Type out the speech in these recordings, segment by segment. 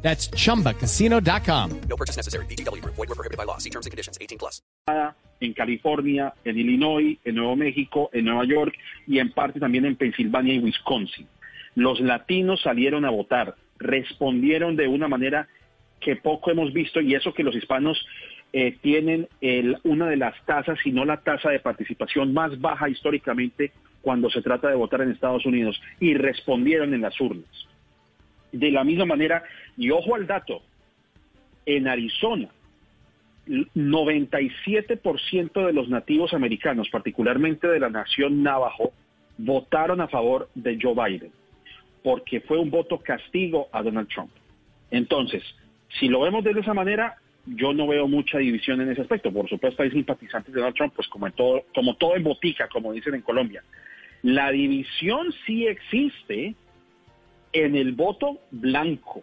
That's chumbacasino.com. No purchase necessary. BGW. Void were prohibited by law. See terms and conditions. 18 plus. en California, en Illinois, en Nuevo México, en Nueva York y en parte también en Pensilvania y Wisconsin. Los latinos salieron a votar, respondieron de una manera que poco hemos visto y eso que los hispanos eh, tienen el, una de las tasas, si no la tasa de participación más baja históricamente cuando se trata de votar en Estados Unidos y respondieron en las urnas. De la misma manera, y ojo al dato, en Arizona, 97% de los nativos americanos, particularmente de la nación Navajo, votaron a favor de Joe Biden, porque fue un voto castigo a Donald Trump. Entonces, si lo vemos de esa manera, yo no veo mucha división en ese aspecto. Por supuesto, hay simpatizantes de Donald Trump, pues como en todo, como todo en botica, como dicen en Colombia. La división sí existe en el voto blanco.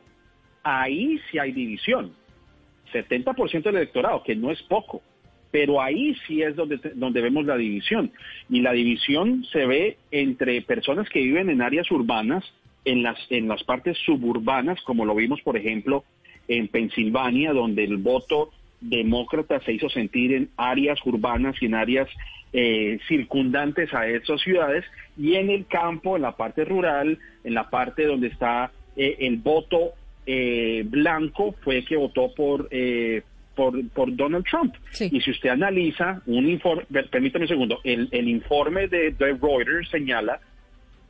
Ahí sí hay división. 70% del electorado, que no es poco, pero ahí sí es donde, donde vemos la división. Y la división se ve entre personas que viven en áreas urbanas, en las, en las partes suburbanas, como lo vimos, por ejemplo, en Pensilvania, donde el voto demócrata se hizo sentir en áreas urbanas y en áreas eh, circundantes a esas ciudades, y en el campo, en la parte rural, en la parte donde está eh, el voto eh, blanco, fue que votó por, eh, por, por Donald Trump. Sí. Y si usted analiza un informe, permítame un segundo, el, el informe de, de Reuters señala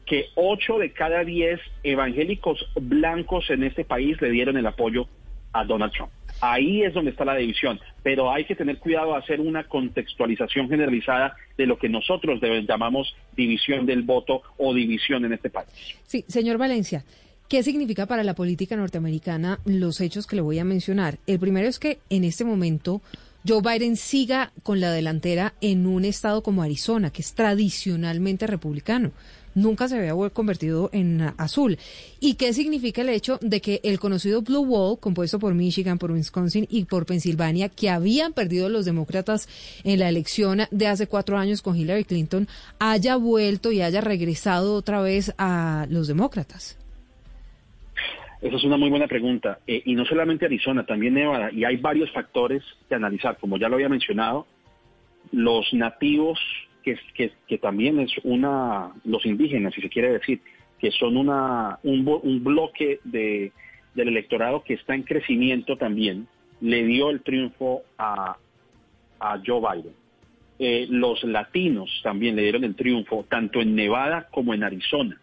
que 8 de cada 10 evangélicos blancos en este país le dieron el apoyo a Donald Trump. Ahí es donde está la división, pero hay que tener cuidado a hacer una contextualización generalizada de lo que nosotros llamamos división del voto o división en este país. Sí, señor Valencia, ¿qué significa para la política norteamericana los hechos que le voy a mencionar? El primero es que en este momento Joe Biden siga con la delantera en un estado como Arizona, que es tradicionalmente republicano. Nunca se había convertido en azul. ¿Y qué significa el hecho de que el conocido Blue Wall, compuesto por Michigan, por Wisconsin y por Pensilvania, que habían perdido los demócratas en la elección de hace cuatro años con Hillary Clinton, haya vuelto y haya regresado otra vez a los demócratas? Esa es una muy buena pregunta. Eh, y no solamente Arizona, también Nevada. Y hay varios factores que analizar. Como ya lo había mencionado, los nativos, que, también es una, los indígenas, si se quiere decir, que son una, un, un bloque de, del electorado que está en crecimiento también, le dio el triunfo a, a Joe Biden. Eh, los latinos también le dieron el triunfo, tanto en Nevada como en Arizona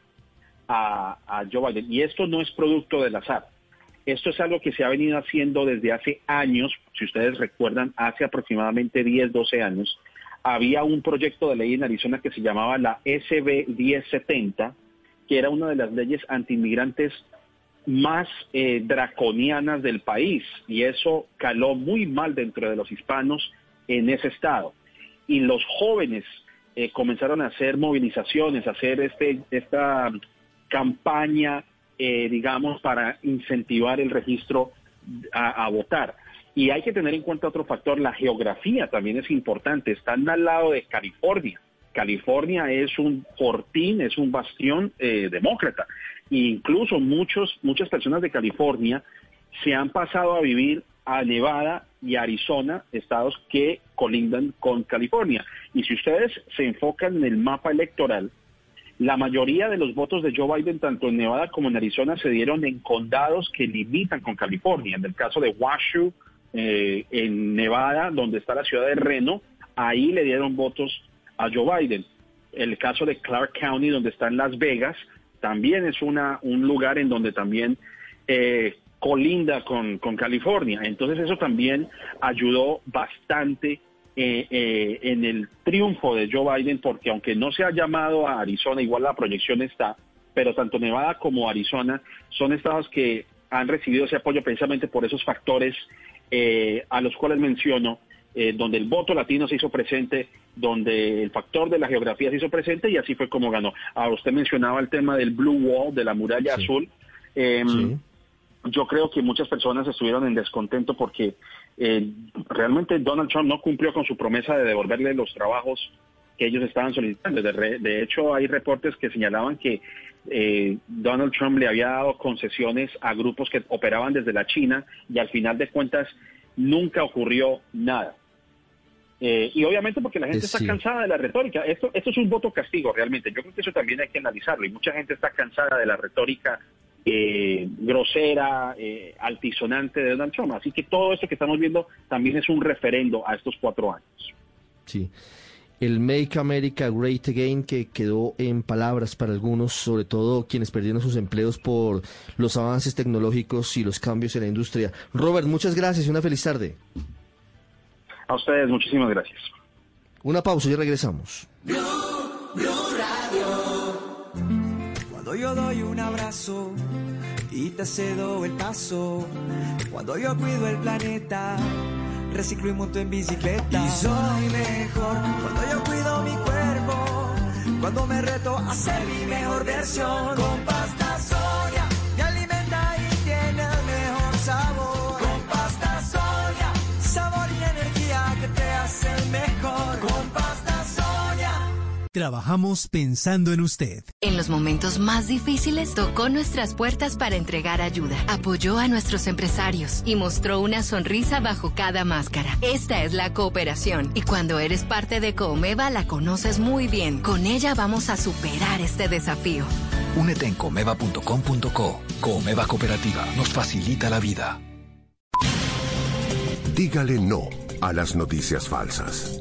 a, a Joe Biden. Y esto no es producto del azar. Esto es algo que se ha venido haciendo desde hace años. Si ustedes recuerdan, hace aproximadamente 10, 12 años, había un proyecto de ley en Arizona que se llamaba la SB 1070, que era una de las leyes antiinmigrantes más eh, draconianas del país. Y eso caló muy mal dentro de los hispanos en ese estado. Y los jóvenes eh, comenzaron a hacer movilizaciones, a hacer este, esta campaña, eh, digamos, para incentivar el registro a, a votar. Y hay que tener en cuenta otro factor, la geografía también es importante. Están al lado de California. California es un fortín, es un bastión eh, demócrata. E incluso muchos, muchas personas de California se han pasado a vivir a Nevada y Arizona, estados que colindan con California. Y si ustedes se enfocan en el mapa electoral, la mayoría de los votos de Joe Biden, tanto en Nevada como en Arizona, se dieron en condados que limitan con California. En el caso de Washoe, eh, en Nevada, donde está la ciudad de Reno, ahí le dieron votos a Joe Biden. El caso de Clark County, donde está en Las Vegas, también es una, un lugar en donde también eh, colinda con, con California. Entonces eso también ayudó bastante eh, eh, en el triunfo de Joe Biden, porque aunque no se ha llamado a Arizona, igual la proyección está, pero tanto Nevada como Arizona son estados que han recibido ese apoyo precisamente por esos factores eh, a los cuales menciono eh, donde el voto latino se hizo presente, donde el factor de la geografía se hizo presente y así fue como ganó. Ahora usted mencionaba el tema del Blue Wall, de la muralla azul. Em, yo creo que muchas personas estuvieron en descontento porque eh, realmente Donald Trump no cumplió con su promesa de devolverle los trabajos que ellos estaban solicitando. De, hecho, hay reportes que señalaban que eh, Donald Trump le había dado concesiones a grupos que operaban desde la China y al final de cuentas nunca ocurrió nada. Eh, y obviamente porque la gente está cansada de la retórica. Esto, esto es un voto castigo realmente. Yo creo que eso también hay que analizarlo. Y mucha gente está cansada de la retórica eh, grosera, eh, altisonante de Donald Trump. Así que todo esto que estamos viendo también es un referendo a estos cuatro años. Sí. El Make America Great Again que quedó en palabras para algunos, sobre todo quienes perdieron sus empleos por los avances tecnológicos y los cambios en la industria. Robert, muchas gracias y una feliz tarde. A ustedes, muchísimas gracias. Una pausa y regresamos. Cuando yo doy un abrazo y te cedo el paso, cuando yo cuido el planeta, reciclo y monto en bicicleta. Y soy mejor cuando yo cuido mi cuerpo, cuando me reto a ser mi mejor versión. Con Trabajamos pensando en usted. En los momentos más difíciles tocó nuestras puertas para entregar ayuda, apoyó a nuestros empresarios y mostró una sonrisa bajo cada máscara. Esta es la cooperación y cuando eres parte de Comeva la conoces muy bien. Con ella vamos a superar este desafío. Únete en comeva.com.co. Comeva Cooperativa nos facilita la vida. Dígale no a las noticias falsas.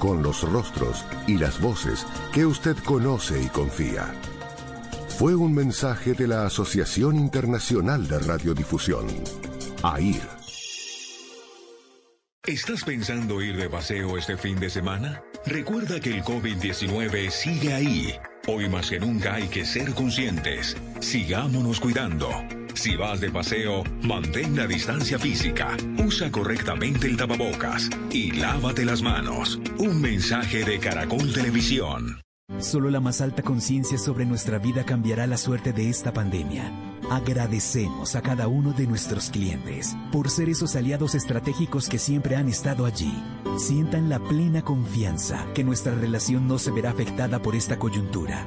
con los rostros y las voces que usted conoce y confía. Fue un mensaje de la Asociación Internacional de Radiodifusión, AIR. ¿Estás pensando ir de paseo este fin de semana? Recuerda que el COVID-19 sigue ahí. Hoy más que nunca hay que ser conscientes. Sigámonos cuidando. Si vas de paseo, mantén la distancia física, usa correctamente el tapabocas y lávate las manos. Un mensaje de Caracol Televisión. Solo la más alta conciencia sobre nuestra vida cambiará la suerte de esta pandemia. Agradecemos a cada uno de nuestros clientes por ser esos aliados estratégicos que siempre han estado allí. Sientan la plena confianza que nuestra relación no se verá afectada por esta coyuntura.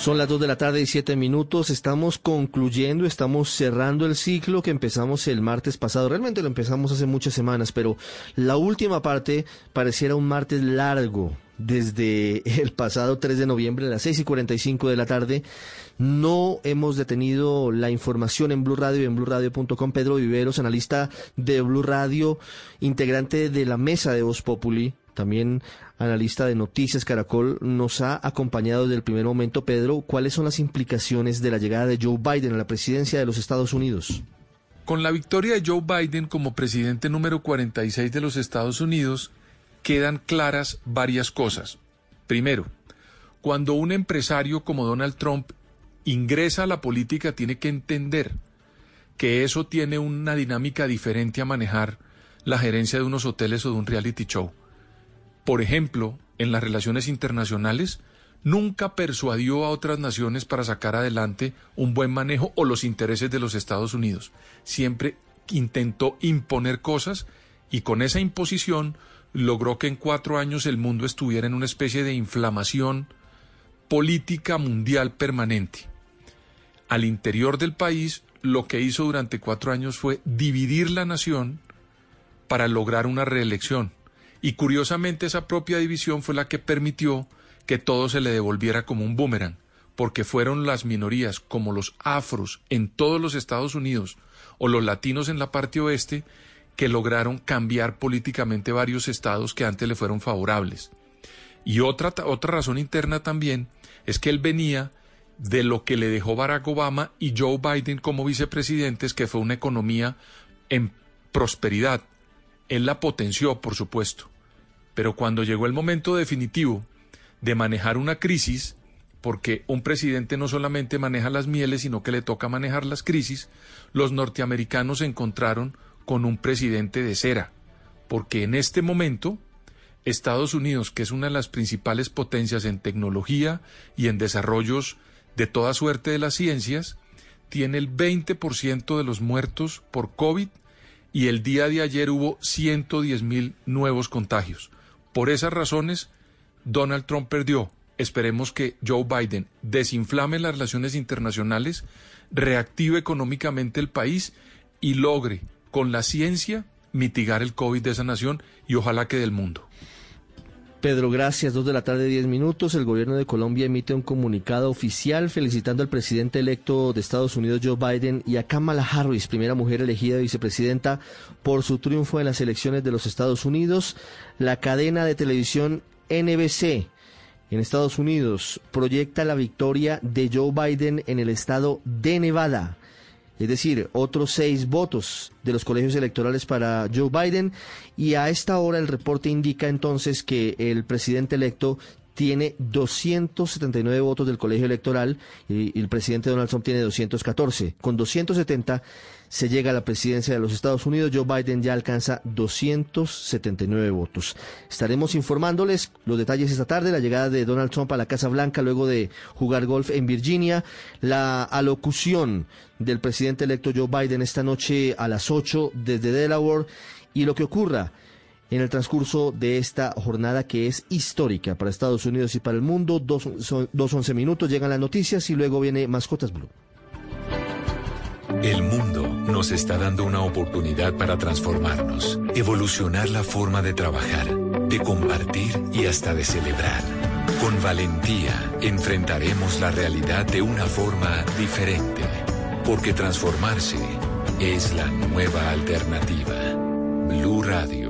Son las 2 de la tarde y 7 minutos. Estamos concluyendo, estamos cerrando el ciclo que empezamos el martes pasado. Realmente lo empezamos hace muchas semanas, pero la última parte pareciera un martes largo. Desde el pasado 3 de noviembre a las 6 y 45 de la tarde. No hemos detenido la información en Blue Radio y en BlueRadio.com. Pedro Viveros, analista de Blue Radio, integrante de la mesa de Voz Populi, también analista de Noticias Caracol, nos ha acompañado desde el primer momento. Pedro, ¿cuáles son las implicaciones de la llegada de Joe Biden a la presidencia de los Estados Unidos? Con la victoria de Joe Biden como presidente número 46 de los Estados Unidos, quedan claras varias cosas. Primero, cuando un empresario como Donald Trump ingresa a la política, tiene que entender que eso tiene una dinámica diferente a manejar la gerencia de unos hoteles o de un reality show por ejemplo, en las relaciones internacionales, nunca persuadió a otras naciones para sacar adelante un buen manejo o los intereses de los Estados Unidos. Siempre intentó imponer cosas y con esa imposición logró que en cuatro años el mundo estuviera en una especie de inflamación política mundial permanente. Al interior del país lo que hizo durante cuatro años fue dividir la nación para lograr una reelección. Y curiosamente esa propia división fue la que permitió que todo se le devolviera como un boomerang, porque fueron las minorías, como los afros en todos los Estados Unidos o los latinos en la parte oeste, que lograron cambiar políticamente varios estados que antes le fueron favorables. Y otra, otra razón interna también es que él venía de lo que le dejó Barack Obama y Joe Biden como vicepresidentes, que fue una economía en prosperidad. Él la potenció, por supuesto. Pero cuando llegó el momento definitivo de manejar una crisis, porque un presidente no solamente maneja las mieles, sino que le toca manejar las crisis, los norteamericanos se encontraron con un presidente de cera, porque en este momento Estados Unidos, que es una de las principales potencias en tecnología y en desarrollos de toda suerte de las ciencias, tiene el 20% de los muertos por COVID y el día de ayer hubo 110 mil nuevos contagios. Por esas razones, Donald Trump perdió. Esperemos que Joe Biden desinflame las relaciones internacionales, reactive económicamente el país y logre, con la ciencia, mitigar el COVID de esa nación y ojalá que del mundo. Pedro, gracias. Dos de la tarde, diez minutos. El gobierno de Colombia emite un comunicado oficial felicitando al presidente electo de Estados Unidos, Joe Biden, y a Kamala Harris, primera mujer elegida vicepresidenta, por su triunfo en las elecciones de los Estados Unidos. La cadena de televisión NBC en Estados Unidos proyecta la victoria de Joe Biden en el estado de Nevada es decir, otros seis votos de los colegios electorales para Joe Biden. Y a esta hora el reporte indica entonces que el presidente electo tiene 279 votos del colegio electoral y, el presidente Donald Trump tiene 214. Con 270 se llega a la presidencia de los Estados Unidos. Joe Biden ya alcanza 279 votos. Estaremos informándoles los detalles esta tarde, la llegada de Donald Trump a la Casa Blanca luego de jugar golf en Virginia, la alocución del presidente electo Joe Biden esta noche a las 8 desde Delaware y lo que ocurra en el transcurso de esta jornada que es histórica para Estados Unidos y para el mundo. Dos, dos once minutos llegan las noticias y luego viene Mascotas Blue. El mundo nos está dando una oportunidad para transformarnos, evolucionar la forma de trabajar, de compartir y hasta de celebrar. Con valentía enfrentaremos la realidad de una forma diferente, porque transformarse es la nueva alternativa. Blue Radio.